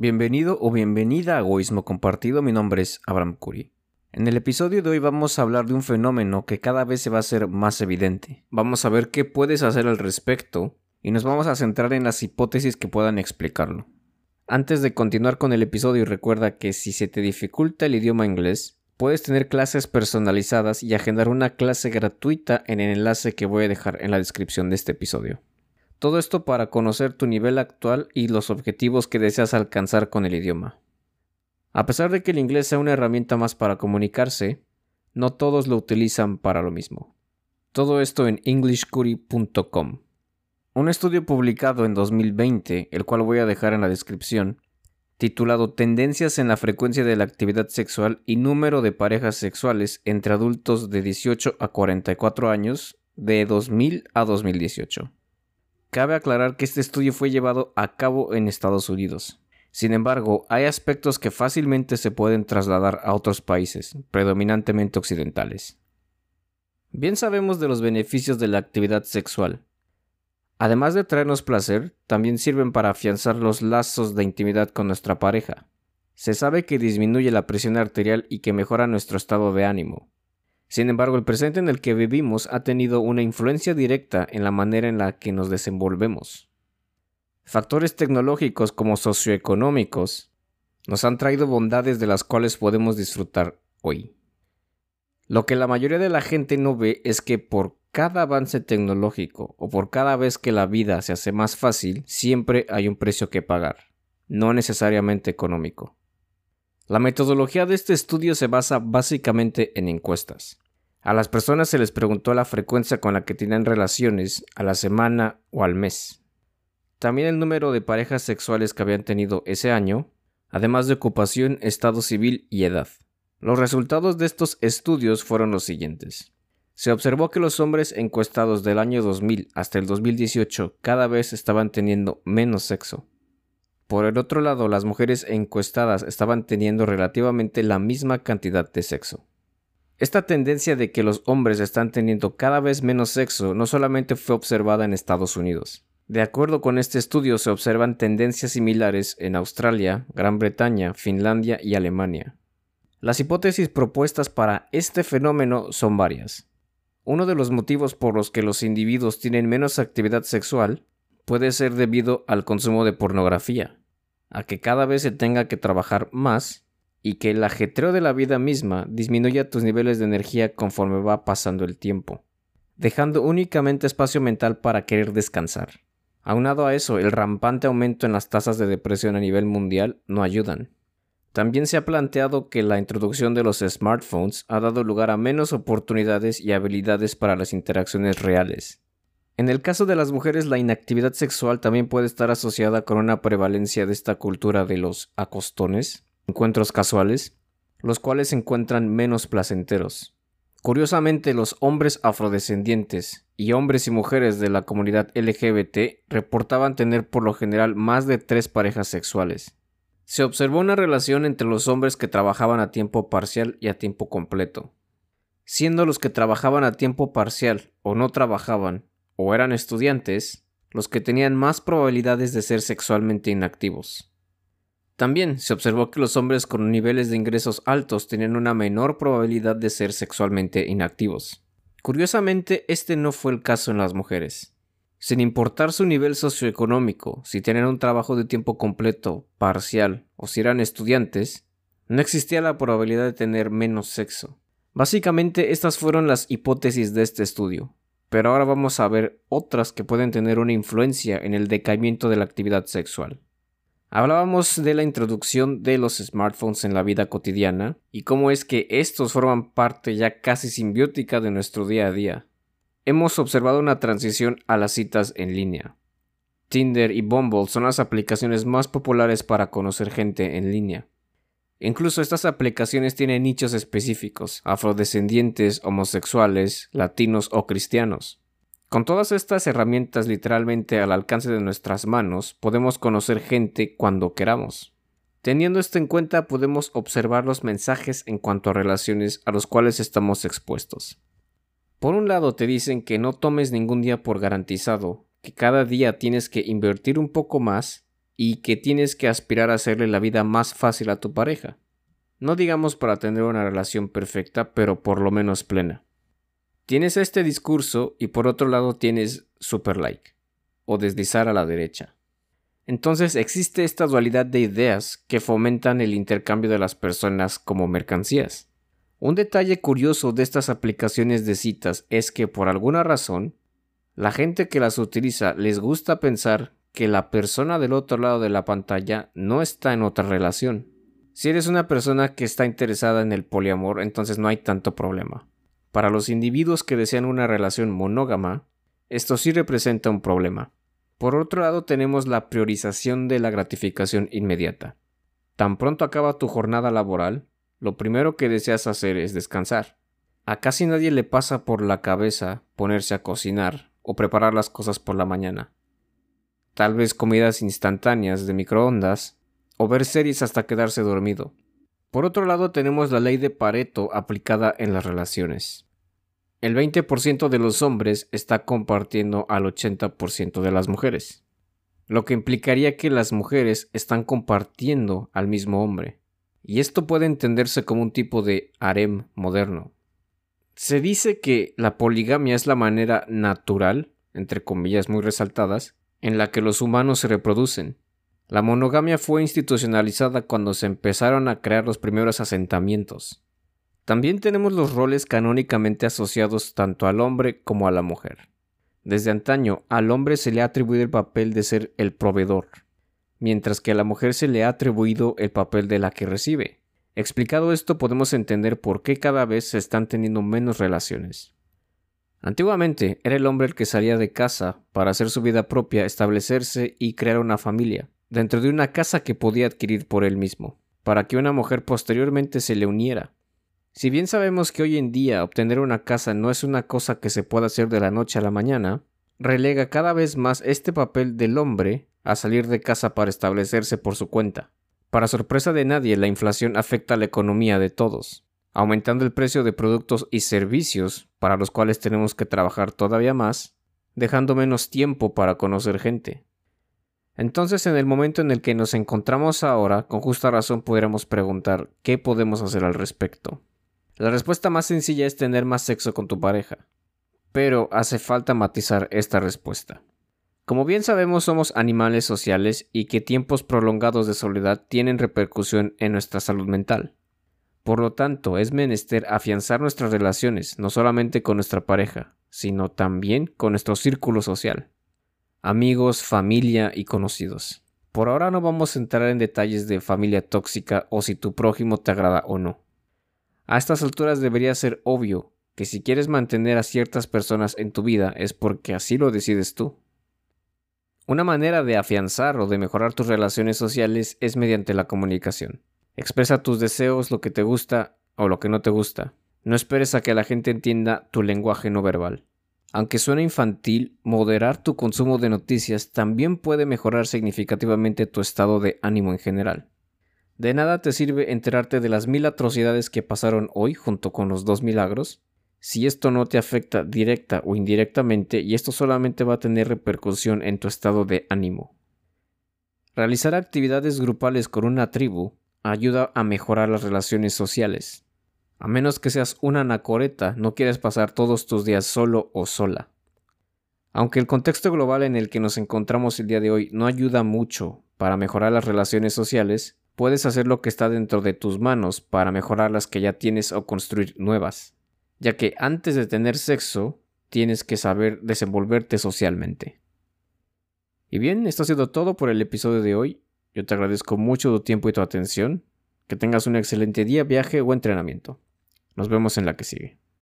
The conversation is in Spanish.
Bienvenido o bienvenida a Egoísmo Compartido, mi nombre es Abraham Curie. En el episodio de hoy vamos a hablar de un fenómeno que cada vez se va a hacer más evidente. Vamos a ver qué puedes hacer al respecto y nos vamos a centrar en las hipótesis que puedan explicarlo. Antes de continuar con el episodio recuerda que si se te dificulta el idioma inglés, puedes tener clases personalizadas y agendar una clase gratuita en el enlace que voy a dejar en la descripción de este episodio. Todo esto para conocer tu nivel actual y los objetivos que deseas alcanzar con el idioma. A pesar de que el inglés sea una herramienta más para comunicarse, no todos lo utilizan para lo mismo. Todo esto en englishcuri.com. Un estudio publicado en 2020, el cual voy a dejar en la descripción, titulado Tendencias en la frecuencia de la actividad sexual y número de parejas sexuales entre adultos de 18 a 44 años de 2000 a 2018. Cabe aclarar que este estudio fue llevado a cabo en Estados Unidos. Sin embargo, hay aspectos que fácilmente se pueden trasladar a otros países, predominantemente occidentales. Bien sabemos de los beneficios de la actividad sexual. Además de traernos placer, también sirven para afianzar los lazos de intimidad con nuestra pareja. Se sabe que disminuye la presión arterial y que mejora nuestro estado de ánimo. Sin embargo, el presente en el que vivimos ha tenido una influencia directa en la manera en la que nos desenvolvemos. Factores tecnológicos como socioeconómicos nos han traído bondades de las cuales podemos disfrutar hoy. Lo que la mayoría de la gente no ve es que por cada avance tecnológico o por cada vez que la vida se hace más fácil, siempre hay un precio que pagar, no necesariamente económico. La metodología de este estudio se basa básicamente en encuestas. A las personas se les preguntó la frecuencia con la que tienen relaciones a la semana o al mes. También el número de parejas sexuales que habían tenido ese año, además de ocupación, estado civil y edad. Los resultados de estos estudios fueron los siguientes. Se observó que los hombres encuestados del año 2000 hasta el 2018 cada vez estaban teniendo menos sexo. Por el otro lado, las mujeres encuestadas estaban teniendo relativamente la misma cantidad de sexo. Esta tendencia de que los hombres están teniendo cada vez menos sexo no solamente fue observada en Estados Unidos. De acuerdo con este estudio se observan tendencias similares en Australia, Gran Bretaña, Finlandia y Alemania. Las hipótesis propuestas para este fenómeno son varias. Uno de los motivos por los que los individuos tienen menos actividad sexual puede ser debido al consumo de pornografía, a que cada vez se tenga que trabajar más y que el ajetreo de la vida misma disminuya tus niveles de energía conforme va pasando el tiempo, dejando únicamente espacio mental para querer descansar. Aunado a eso, el rampante aumento en las tasas de depresión a nivel mundial no ayudan. También se ha planteado que la introducción de los smartphones ha dado lugar a menos oportunidades y habilidades para las interacciones reales, en el caso de las mujeres, la inactividad sexual también puede estar asociada con una prevalencia de esta cultura de los acostones, encuentros casuales, los cuales se encuentran menos placenteros. Curiosamente, los hombres afrodescendientes y hombres y mujeres de la comunidad LGBT reportaban tener por lo general más de tres parejas sexuales. Se observó una relación entre los hombres que trabajaban a tiempo parcial y a tiempo completo, siendo los que trabajaban a tiempo parcial o no trabajaban o eran estudiantes los que tenían más probabilidades de ser sexualmente inactivos. También se observó que los hombres con niveles de ingresos altos tenían una menor probabilidad de ser sexualmente inactivos. Curiosamente, este no fue el caso en las mujeres. Sin importar su nivel socioeconómico, si tenían un trabajo de tiempo completo, parcial o si eran estudiantes, no existía la probabilidad de tener menos sexo. Básicamente estas fueron las hipótesis de este estudio, pero ahora vamos a ver otras que pueden tener una influencia en el decaimiento de la actividad sexual. Hablábamos de la introducción de los smartphones en la vida cotidiana y cómo es que estos forman parte ya casi simbiótica de nuestro día a día. Hemos observado una transición a las citas en línea. Tinder y Bumble son las aplicaciones más populares para conocer gente en línea. Incluso estas aplicaciones tienen nichos específicos, afrodescendientes, homosexuales, latinos o cristianos. Con todas estas herramientas literalmente al alcance de nuestras manos, podemos conocer gente cuando queramos. Teniendo esto en cuenta, podemos observar los mensajes en cuanto a relaciones a los cuales estamos expuestos. Por un lado te dicen que no tomes ningún día por garantizado, que cada día tienes que invertir un poco más y que tienes que aspirar a hacerle la vida más fácil a tu pareja. No digamos para tener una relación perfecta, pero por lo menos plena. Tienes este discurso y por otro lado tienes super like o deslizar a la derecha. Entonces existe esta dualidad de ideas que fomentan el intercambio de las personas como mercancías. Un detalle curioso de estas aplicaciones de citas es que por alguna razón, la gente que las utiliza les gusta pensar que la persona del otro lado de la pantalla no está en otra relación. Si eres una persona que está interesada en el poliamor, entonces no hay tanto problema. Para los individuos que desean una relación monógama, esto sí representa un problema. Por otro lado, tenemos la priorización de la gratificación inmediata. Tan pronto acaba tu jornada laboral, lo primero que deseas hacer es descansar. A casi nadie le pasa por la cabeza ponerse a cocinar o preparar las cosas por la mañana. Tal vez comidas instantáneas de microondas o ver series hasta quedarse dormido. Por otro lado tenemos la ley de Pareto aplicada en las relaciones. El 20% de los hombres está compartiendo al 80% de las mujeres, lo que implicaría que las mujeres están compartiendo al mismo hombre, y esto puede entenderse como un tipo de harem moderno. Se dice que la poligamia es la manera natural, entre comillas muy resaltadas, en la que los humanos se reproducen. La monogamia fue institucionalizada cuando se empezaron a crear los primeros asentamientos. También tenemos los roles canónicamente asociados tanto al hombre como a la mujer. Desde antaño al hombre se le ha atribuido el papel de ser el proveedor, mientras que a la mujer se le ha atribuido el papel de la que recibe. Explicado esto podemos entender por qué cada vez se están teniendo menos relaciones. Antiguamente era el hombre el que salía de casa para hacer su vida propia, establecerse y crear una familia, dentro de una casa que podía adquirir por él mismo, para que una mujer posteriormente se le uniera. Si bien sabemos que hoy en día obtener una casa no es una cosa que se pueda hacer de la noche a la mañana, relega cada vez más este papel del hombre a salir de casa para establecerse por su cuenta. Para sorpresa de nadie, la inflación afecta a la economía de todos, aumentando el precio de productos y servicios para los cuales tenemos que trabajar todavía más, dejando menos tiempo para conocer gente. Entonces, en el momento en el que nos encontramos ahora, con justa razón podríamos preguntar qué podemos hacer al respecto. La respuesta más sencilla es tener más sexo con tu pareja, pero hace falta matizar esta respuesta. Como bien sabemos somos animales sociales y que tiempos prolongados de soledad tienen repercusión en nuestra salud mental. Por lo tanto, es menester afianzar nuestras relaciones no solamente con nuestra pareja, sino también con nuestro círculo social, amigos, familia y conocidos. Por ahora no vamos a entrar en detalles de familia tóxica o si tu prójimo te agrada o no. A estas alturas debería ser obvio que si quieres mantener a ciertas personas en tu vida es porque así lo decides tú. Una manera de afianzar o de mejorar tus relaciones sociales es mediante la comunicación. Expresa tus deseos, lo que te gusta o lo que no te gusta. No esperes a que la gente entienda tu lenguaje no verbal. Aunque suene infantil, moderar tu consumo de noticias también puede mejorar significativamente tu estado de ánimo en general. De nada te sirve enterarte de las mil atrocidades que pasaron hoy junto con los dos milagros, si esto no te afecta directa o indirectamente y esto solamente va a tener repercusión en tu estado de ánimo. Realizar actividades grupales con una tribu ayuda a mejorar las relaciones sociales. A menos que seas una anacoreta, no quieres pasar todos tus días solo o sola. Aunque el contexto global en el que nos encontramos el día de hoy no ayuda mucho para mejorar las relaciones sociales, puedes hacer lo que está dentro de tus manos para mejorar las que ya tienes o construir nuevas, ya que antes de tener sexo tienes que saber desenvolverte socialmente. Y bien, esto ha sido todo por el episodio de hoy. Yo te agradezco mucho tu tiempo y tu atención. Que tengas un excelente día, viaje o entrenamiento. Nos vemos en la que sigue.